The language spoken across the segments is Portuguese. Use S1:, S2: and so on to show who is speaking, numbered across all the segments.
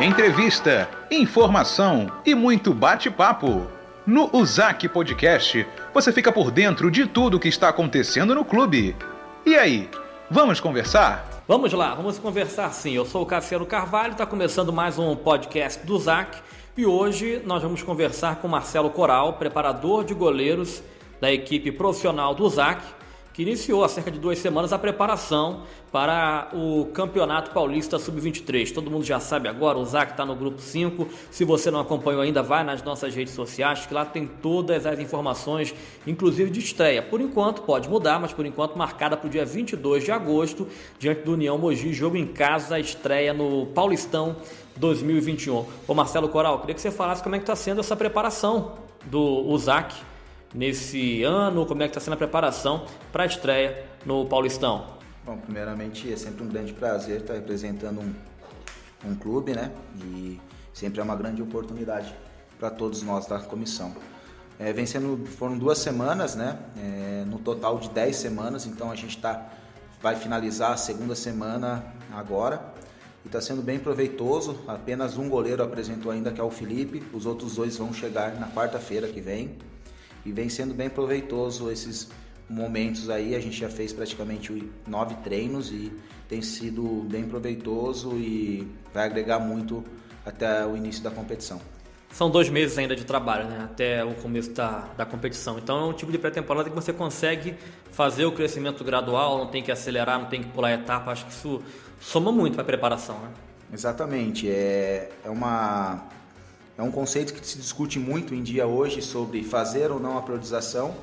S1: entrevista, informação e muito bate-papo. No Usac Podcast, você fica por dentro de tudo que está acontecendo no clube. E aí, vamos conversar?
S2: Vamos lá, vamos conversar sim. Eu sou o Cassiano Carvalho, está começando mais um podcast do Usac e hoje nós vamos conversar com Marcelo Coral, preparador de goleiros da equipe profissional do Usac que iniciou há cerca de duas semanas a preparação para o Campeonato Paulista Sub-23. Todo mundo já sabe agora, o Zac está no grupo 5. Se você não acompanhou ainda, vai nas nossas redes sociais, que lá tem todas as informações, inclusive de estreia. Por enquanto, pode mudar, mas por enquanto marcada para o dia 22 de agosto, diante do União Mogi, jogo em casa, estreia no Paulistão 2021. Ô Marcelo Coral, queria que você falasse como é que está sendo essa preparação do USAC nesse ano? Como é que está sendo a preparação para a estreia no Paulistão?
S3: Bom, primeiramente é sempre um grande prazer estar representando um, um clube, né? E sempre é uma grande oportunidade para todos nós da comissão. É, vencendo, foram duas semanas, né? É, no total de dez semanas, então a gente tá, vai finalizar a segunda semana agora e está sendo bem proveitoso. Apenas um goleiro apresentou ainda, que é o Felipe, os outros dois vão chegar na quarta-feira que vem e vem sendo bem proveitoso esses momentos aí. A gente já fez praticamente nove treinos e tem sido bem proveitoso e vai agregar muito até o início da competição.
S2: São dois meses ainda de trabalho, né? Até o começo da, da competição. Então é um tipo de pré-temporada que você consegue fazer o crescimento gradual, não tem que acelerar, não tem que pular etapa. Acho que isso soma muito para a preparação, né?
S3: Exatamente. É, é uma é um conceito que se discute muito em dia hoje sobre fazer ou não a priorização,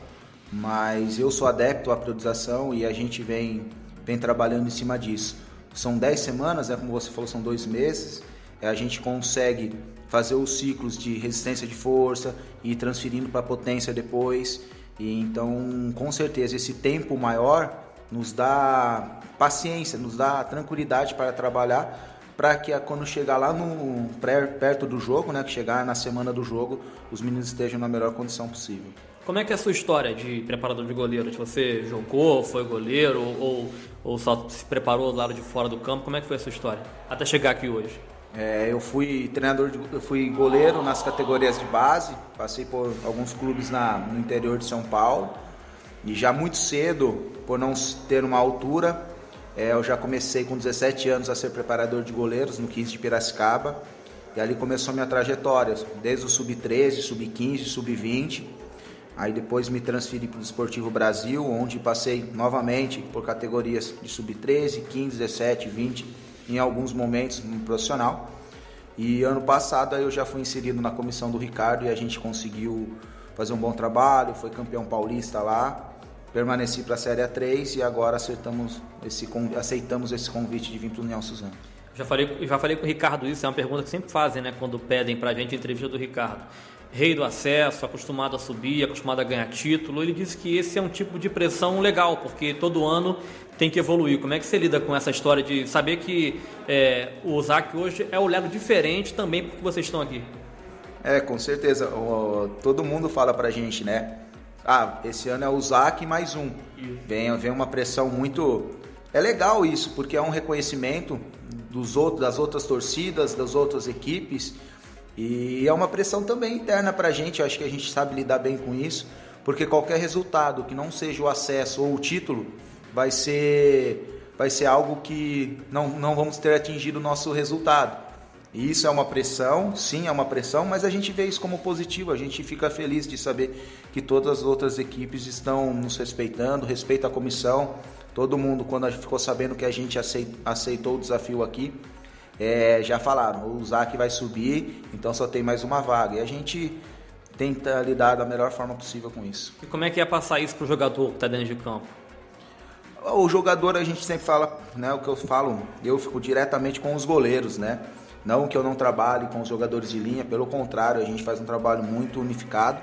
S3: mas eu sou adepto à priorização e a gente vem, vem trabalhando em cima disso. São 10 semanas, né, como você falou, são dois meses, a gente consegue fazer os ciclos de resistência de força e transferindo para potência depois. E então, com certeza, esse tempo maior nos dá paciência, nos dá tranquilidade para trabalhar para que quando chegar lá no perto do jogo, né, que chegar na semana do jogo, os meninos estejam na melhor condição possível.
S2: Como é que é a sua história de preparador de goleiros? Você jogou, foi goleiro ou, ou só se preparou do lado de fora do campo? Como é que foi a sua história até chegar aqui hoje?
S3: É, eu fui treinador, de, eu fui goleiro nas categorias de base, passei por alguns clubes na, no interior de São Paulo e já muito cedo, por não ter uma altura, é, eu já comecei com 17 anos a ser preparador de goleiros no 15 de Piracicaba. E ali começou minha trajetória, desde o sub-13, sub-15, sub-20. Aí depois me transferi para o Esportivo Brasil, onde passei novamente por categorias de sub-13, 15, 17, 20, em alguns momentos no profissional. E ano passado eu já fui inserido na comissão do Ricardo e a gente conseguiu fazer um bom trabalho, foi campeão paulista lá permaneci para a Série A3 e agora aceitamos esse, aceitamos esse convite de vir para o União Suzano.
S2: Já falei, já falei com o Ricardo isso, é uma pergunta que sempre fazem, né, quando pedem para a gente a entrevista do Ricardo. Rei do acesso, acostumado a subir, acostumado a ganhar título, ele disse que esse é um tipo de pressão legal, porque todo ano tem que evoluir. Como é que você lida com essa história de saber que é, o ZAC hoje é olhado diferente também porque vocês estão aqui?
S3: É, com certeza. O, todo mundo fala pra gente, né? Ah, esse ano é o ZAC mais um. Vem, vem uma pressão muito. É legal isso, porque é um reconhecimento dos outros, das outras torcidas, das outras equipes. E é uma pressão também interna para a gente. Eu acho que a gente sabe lidar bem com isso, porque qualquer resultado que não seja o acesso ou o título vai ser, vai ser algo que não, não vamos ter atingido o nosso resultado. E isso é uma pressão, sim, é uma pressão, mas a gente vê isso como positivo, a gente fica feliz de saber que todas as outras equipes estão nos respeitando, respeita a comissão. Todo mundo, quando ficou sabendo que a gente aceitou o desafio aqui, é, já falaram, o ZAC vai subir, então só tem mais uma vaga. E a gente tenta lidar da melhor forma possível com isso.
S2: E como é que é passar isso para o jogador que está dentro de campo?
S3: O jogador, a gente sempre fala, né, o que eu falo, eu fico diretamente com os goleiros, né? Não que eu não trabalhe com os jogadores de linha, pelo contrário, a gente faz um trabalho muito unificado.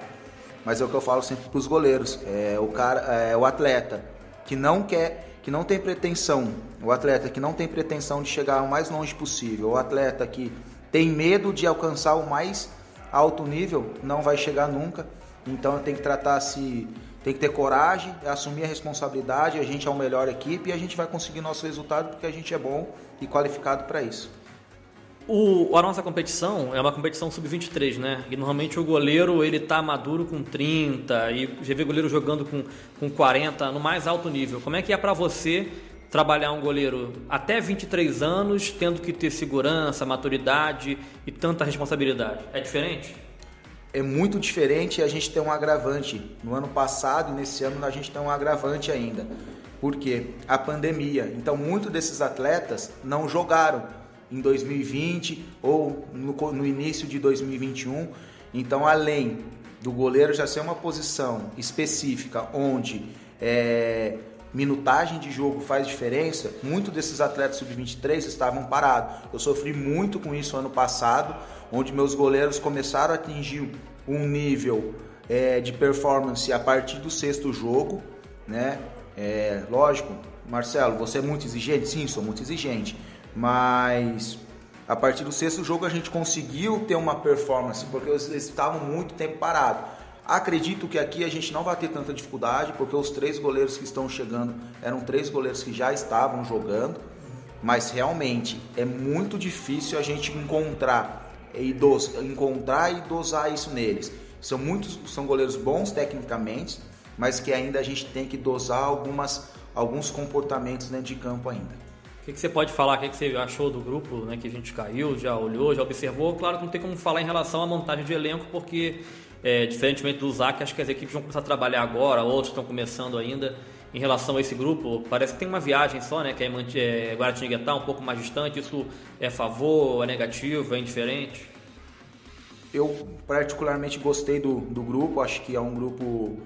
S3: Mas é o que eu falo sempre para os goleiros, é o cara, é o atleta que não quer, que não tem pretensão, o atleta que não tem pretensão de chegar o mais longe possível, o atleta que tem medo de alcançar o mais alto nível, não vai chegar nunca. Então tem que tratar se tem que ter coragem, assumir a responsabilidade, a gente é a melhor equipe e a gente vai conseguir nosso resultado porque a gente é bom e qualificado para isso.
S2: O, a nossa competição é uma competição sub-23, né? E normalmente o goleiro ele tá maduro com 30 e já vê goleiro jogando com, com 40 no mais alto nível. Como é que é para você trabalhar um goleiro até 23 anos, tendo que ter segurança, maturidade e tanta responsabilidade? É diferente?
S3: É muito diferente e a gente tem um agravante. No ano passado e nesse ano a gente tem um agravante ainda. Por quê? A pandemia. Então, muitos desses atletas não jogaram em 2020 ou no, no início de 2021. Então, além do goleiro já ser uma posição específica onde é, minutagem de jogo faz diferença, muitos desses atletas sub-23 estavam parados. Eu sofri muito com isso ano passado, onde meus goleiros começaram a atingir um nível é, de performance a partir do sexto jogo, né? É, lógico, Marcelo, você é muito exigente? Sim, sou muito exigente, mas a partir do sexto jogo a gente conseguiu ter uma performance, porque eles estavam muito tempo parados. Acredito que aqui a gente não vai ter tanta dificuldade, porque os três goleiros que estão chegando eram três goleiros que já estavam jogando, mas realmente é muito difícil a gente encontrar e dos, encontrar e dosar isso neles. São muitos são goleiros bons tecnicamente, mas que ainda a gente tem que dosar algumas alguns comportamentos dentro de campo ainda.
S2: Que, que, você pode falar? O que, que, você achou do grupo né, que a gente caiu, já olhou, já observou? Claro que não tem como falar em relação à montagem de elenco, porque é, diferentemente do ZAC, acho que as equipes vão começar a trabalhar agora, outros estão começando ainda. Em relação a esse grupo, parece que tem uma viagem só, né? Que é, é Guaratinguetá, um pouco mais distante. Isso é favor, é negativo, é indiferente?
S3: Eu particularmente gostei do, do grupo, acho que é um grupo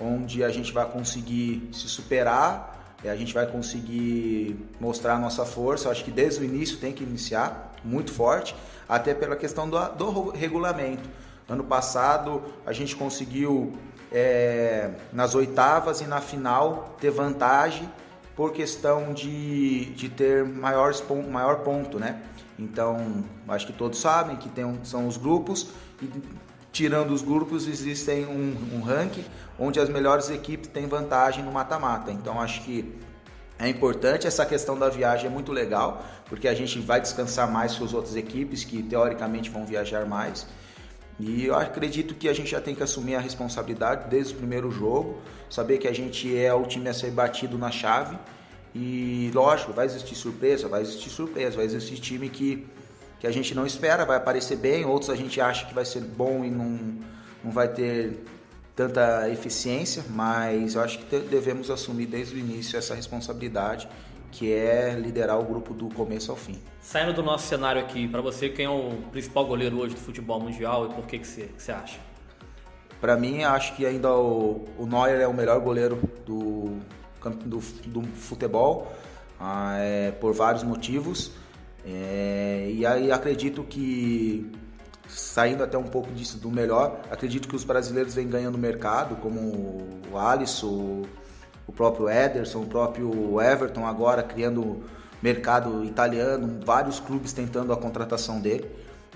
S3: onde a gente vai conseguir se superar, a gente vai conseguir mostrar a nossa força. Acho que desde o início tem que iniciar muito forte, até pela questão do, do regulamento. Ano passado a gente conseguiu é, nas oitavas e na final ter vantagem por questão de, de ter maior, maior ponto, né? Então, acho que todos sabem que tem, são os grupos e tirando os grupos existem um, um ranking onde as melhores equipes têm vantagem no mata-mata. Então, acho que é importante essa questão da viagem é muito legal porque a gente vai descansar mais que as outras equipes que teoricamente vão viajar mais e eu acredito que a gente já tem que assumir a responsabilidade desde o primeiro jogo, saber que a gente é o time a ser batido na chave. E lógico, vai existir surpresa, vai existir surpresa, vai existir time que, que a gente não espera, vai aparecer bem, outros a gente acha que vai ser bom e não, não vai ter tanta eficiência, mas eu acho que devemos assumir desde o início essa responsabilidade que é liderar o grupo do começo ao fim.
S2: Saindo do nosso cenário aqui, para você, quem é o principal goleiro hoje do futebol mundial e por que, que, você, que você acha?
S3: Para mim, acho que ainda o, o Neuer é o melhor goleiro do, do, do futebol, ah, é, por vários motivos. É, e aí acredito que, saindo até um pouco disso do melhor, acredito que os brasileiros vêm ganhando mercado, como o Alisson, o próprio Ederson, o próprio Everton agora criando mercado italiano, vários clubes tentando a contratação dele.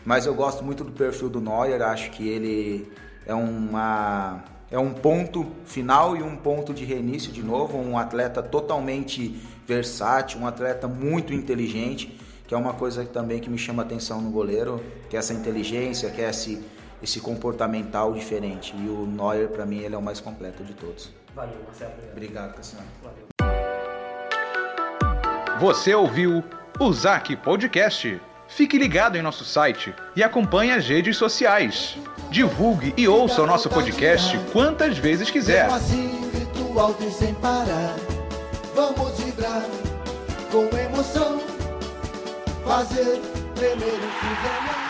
S3: Mas eu gosto muito do perfil do Neuer, acho que ele é uma é um ponto final e um ponto de reinício de novo, um atleta totalmente versátil, um atleta muito inteligente, que é uma coisa também que me chama atenção no goleiro, que é essa inteligência, que é esse esse comportamental diferente. E o Neuer para mim ele é o mais completo de todos.
S2: Valeu, Marcelo.
S3: Obrigado, Cassiano. Valeu.
S1: Você ouviu o ZAC Podcast. Fique ligado em nosso site e acompanhe as redes sociais. Divulgue e ouça o nosso podcast quantas vezes quiser.
S4: Alto sem parar. Vamos vibrar com emoção. Fazer tremer o